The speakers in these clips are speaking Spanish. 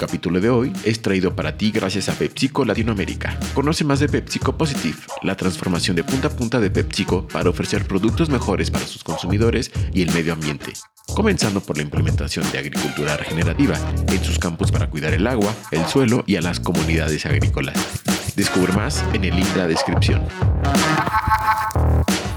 Capítulo de hoy es traído para ti gracias a PepsiCo Latinoamérica. Conoce más de PepsiCo Positive, la transformación de punta a punta de PepsiCo para ofrecer productos mejores para sus consumidores y el medio ambiente comenzando por la implementación de agricultura regenerativa en sus campos para cuidar el agua, el suelo y a las comunidades agrícolas. Descubre más en el link de la descripción.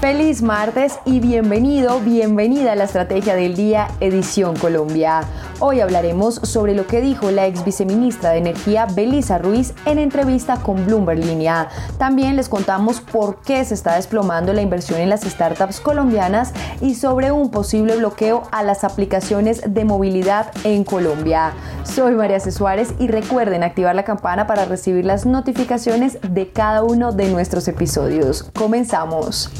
Feliz martes y bienvenido, bienvenida a la Estrategia del Día Edición Colombia. Hoy hablaremos sobre lo que dijo la ex viceministra de Energía Belisa Ruiz en entrevista con Bloomberg Línea. También les contamos por qué se está desplomando la inversión en las startups colombianas y sobre un posible bloqueo a las aplicaciones de movilidad en Colombia. Soy María C. Suárez y recuerden activar la campana para recibir las notificaciones de cada uno de nuestros episodios. Comenzamos.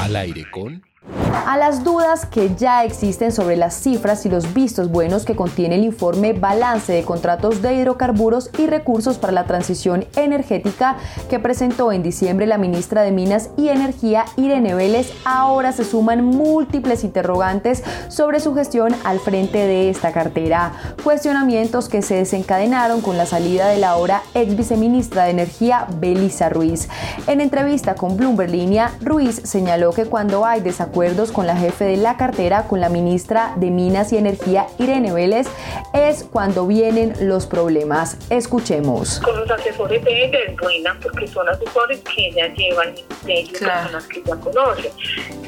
Al aire con... A las dudas que ya existen sobre las cifras y los vistos buenos que contiene el informe Balance de Contratos de Hidrocarburos y Recursos para la Transición Energética que presentó en diciembre la ministra de Minas y Energía Irene Vélez, ahora se suman múltiples interrogantes sobre su gestión al frente de esta cartera. Cuestionamientos que se desencadenaron con la salida de la ahora ex viceministra de Energía Belisa Ruiz. En entrevista con Bloomberg Línea, Ruiz señaló que cuando hay desacuerdos con la jefe de la cartera, con la ministra de Minas y Energía, Irene Vélez, es cuando vienen los problemas. Escuchemos. Con los asesores de ella es buena porque son asesores que ella lleva el ministerio, personas que ya conoce.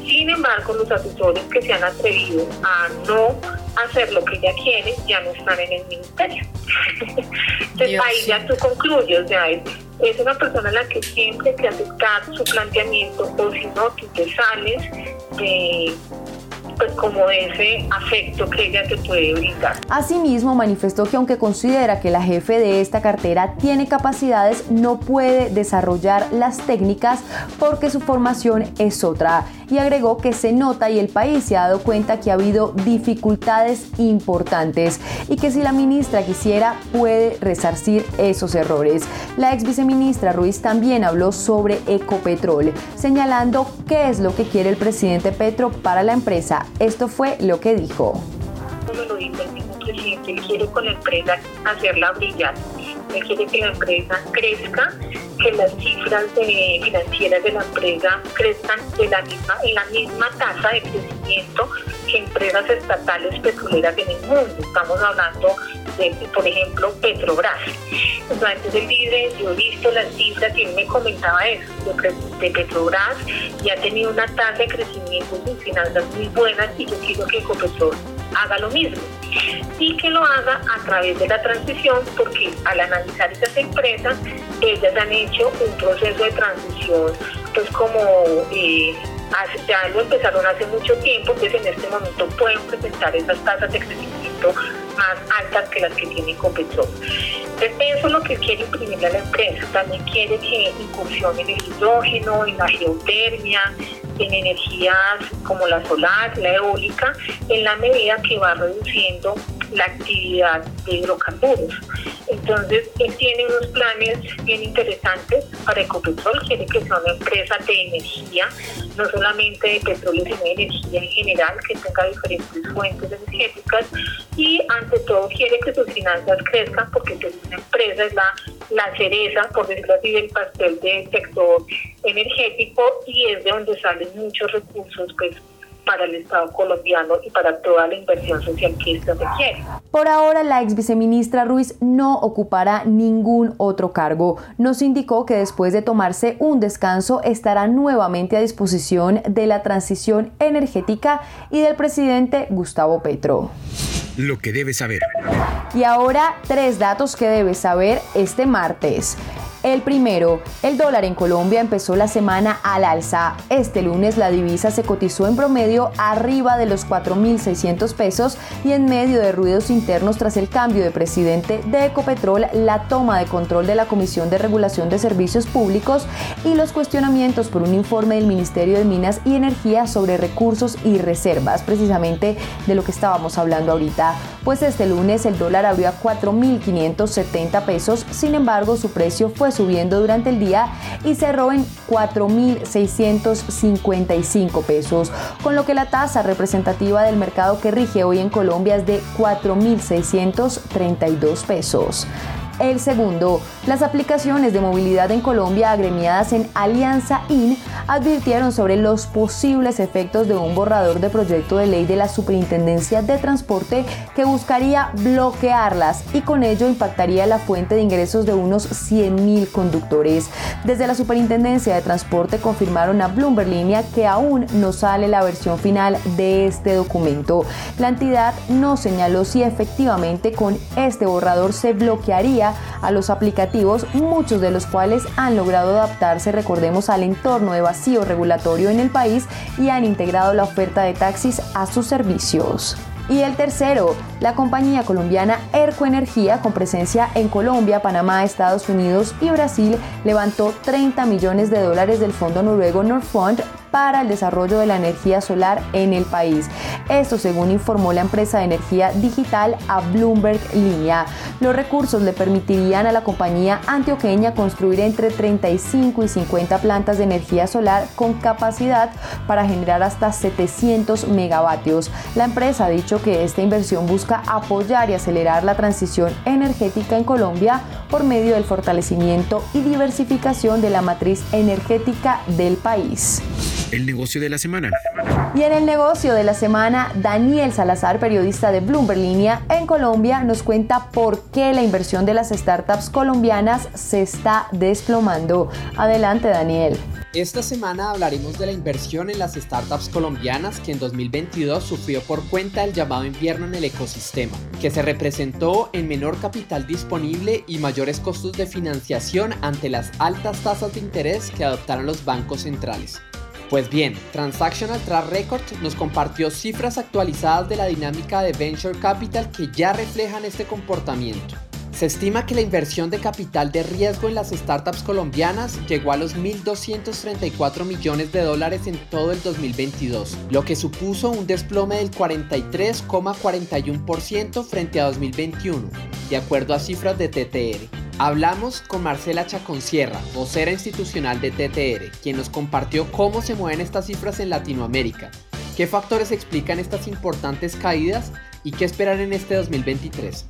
Sin embargo, los asesores que se han atrevido a no hacer lo que ella quiere ya no están en el ministerio. Entonces ahí ya tú concluyes, o sea, es, una persona a la que siempre que aceptar su planteamiento o si no, tú te sales de pues como ese afecto que ella te puede brindar. Asimismo, manifestó que aunque considera que la jefe de esta cartera tiene capacidades, no puede desarrollar las técnicas porque su formación es otra. Y agregó que se nota y el país se ha dado cuenta que ha habido dificultades importantes y que si la ministra quisiera puede resarcir esos errores. La ex viceministra Ruiz también habló sobre Ecopetrol, señalando qué es lo que quiere el presidente Petro para la empresa esto fue lo que dijo. lo dice el mismo presidente, él quiere con la empresa hacerla brillar. Él quiere que la empresa crezca, que las cifras financieras de la empresa crezcan de la misma, en la misma tasa de crecimiento empresas estatales petroleras en el mundo. Estamos hablando de, por ejemplo, Petrobras. Entonces él dice, yo he visto las cifras y me comentaba eso, de, Petrobras y ha tenido una tasa de crecimiento de finanzas muy buenas y yo quiero que Ecopetrol haga lo mismo y que lo haga a través de la transición porque al analizar esas empresas ellas han hecho un proceso de transición pues como eh, ya lo empezaron hace mucho tiempo entonces en este momento pueden presentar esas tasas de crecimiento más altas que las que tiene Copetrol. Entonces eso es lo que quiere imprimir a la empresa. También quiere que incursione en el hidrógeno, en la geotermia, en energías como la solar, la eólica, en la medida que va reduciendo la actividad de hidrocarburos. Entonces, él tiene unos planes bien interesantes para Ecopetrol, quiere que sea una empresa de energía, no solamente de petróleo, sino de energía en general, que tenga diferentes fuentes energéticas y ante todo quiere que sus finanzas crezcan porque es una empresa, es la, la cereza, por decirlo así, del pastel del sector energético y es de donde salen muchos recursos pues para el Estado colombiano y para toda la inversión social que esto requiere. Por ahora, la ex viceministra Ruiz no ocupará ningún otro cargo. Nos indicó que después de tomarse un descanso estará nuevamente a disposición de la transición energética y del presidente Gustavo Petro. Lo que debes saber. Y ahora, tres datos que debes saber este martes. El primero, el dólar en Colombia empezó la semana al alza. Este lunes la divisa se cotizó en promedio arriba de los 4.600 pesos y en medio de ruidos internos tras el cambio de presidente de Ecopetrol, la toma de control de la Comisión de Regulación de Servicios Públicos y los cuestionamientos por un informe del Ministerio de Minas y Energía sobre recursos y reservas, precisamente de lo que estábamos hablando ahorita. pues este lunes el dólar abrió a 4.570 pesos, sin embargo su precio fue subiendo durante el día y cerró en 4.655 pesos, con lo que la tasa representativa del mercado que rige hoy en Colombia es de 4.632 pesos. El segundo, las aplicaciones de movilidad en Colombia agremiadas en Alianza IN advirtieron sobre los posibles efectos de un borrador de proyecto de ley de la Superintendencia de Transporte que buscaría bloquearlas y con ello impactaría la fuente de ingresos de unos 100.000 conductores. Desde la Superintendencia de Transporte confirmaron a Bloomberg Línea que aún no sale la versión final de este documento. La entidad no señaló si efectivamente con este borrador se bloquearía a los aplicativos, muchos de los cuales han logrado adaptarse, recordemos, al entorno de vacío regulatorio en el país y han integrado la oferta de taxis a sus servicios. Y el tercero, la compañía colombiana Erco Energía, con presencia en Colombia, Panamá, Estados Unidos y Brasil, levantó 30 millones de dólares del fondo noruego Norfund para el desarrollo de la energía solar en el país. Esto según informó la empresa de energía digital a Bloomberg Línea. Los recursos le permitirían a la compañía antioqueña construir entre 35 y 50 plantas de energía solar con capacidad para generar hasta 700 megavatios. La empresa ha dicho que esta inversión busca apoyar y acelerar la transición energética en Colombia por medio del fortalecimiento y diversificación de la matriz energética del país. El negocio de la semana. Y en el negocio de la semana, Daniel Salazar, periodista de Bloomberg Línea en Colombia, nos cuenta por qué la inversión de las startups colombianas se está desplomando. Adelante, Daniel. Esta semana hablaremos de la inversión en las startups colombianas que en 2022 sufrió por cuenta del llamado invierno en el ecosistema, que se representó en menor capital disponible y mayores costos de financiación ante las altas tasas de interés que adoptaron los bancos centrales. Pues bien, Transactional Track Record nos compartió cifras actualizadas de la dinámica de Venture Capital que ya reflejan este comportamiento. Se estima que la inversión de capital de riesgo en las startups colombianas llegó a los 1.234 millones de dólares en todo el 2022, lo que supuso un desplome del 43,41% frente a 2021, de acuerdo a cifras de TTR. Hablamos con Marcela Chaconcierra, vocera institucional de TTR, quien nos compartió cómo se mueven estas cifras en Latinoamérica, qué factores explican estas importantes caídas y qué esperar en este 2023.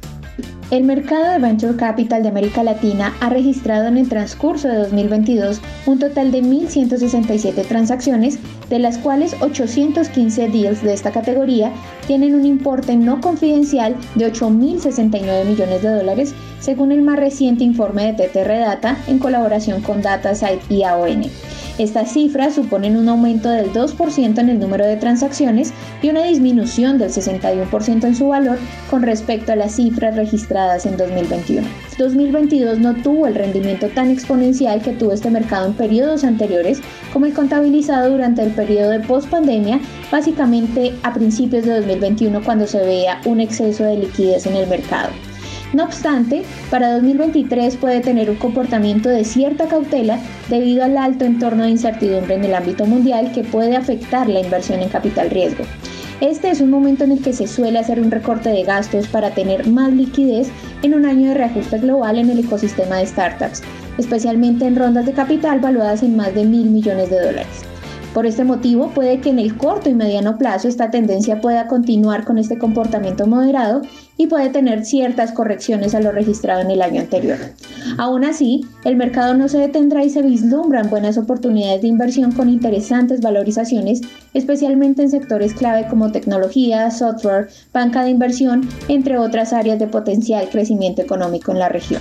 El mercado de Venture Capital de América Latina ha registrado en el transcurso de 2022 un total de 1.167 transacciones, de las cuales 815 deals de esta categoría tienen un importe no confidencial de 8.069 millones de dólares, según el más reciente informe de TTR Data en colaboración con DataSite y AON. Estas cifras suponen un aumento del 2% en el número de transacciones y una disminución del 61% en su valor con respecto a las cifras registradas en 2021. 2022 no tuvo el rendimiento tan exponencial que tuvo este mercado en periodos anteriores, como el contabilizado durante el periodo de post-pandemia, básicamente a principios de 2021 cuando se veía un exceso de liquidez en el mercado. No obstante, para 2023 puede tener un comportamiento de cierta cautela debido al alto entorno de incertidumbre en el ámbito mundial que puede afectar la inversión en capital riesgo. Este es un momento en el que se suele hacer un recorte de gastos para tener más liquidez en un año de reajuste global en el ecosistema de startups, especialmente en rondas de capital valuadas en más de mil millones de dólares. Por este motivo, puede que en el corto y mediano plazo esta tendencia pueda continuar con este comportamiento moderado y puede tener ciertas correcciones a lo registrado en el año anterior. Aún así, el mercado no se detendrá y se vislumbran buenas oportunidades de inversión con interesantes valorizaciones, especialmente en sectores clave como tecnología, software, banca de inversión, entre otras áreas de potencial crecimiento económico en la región.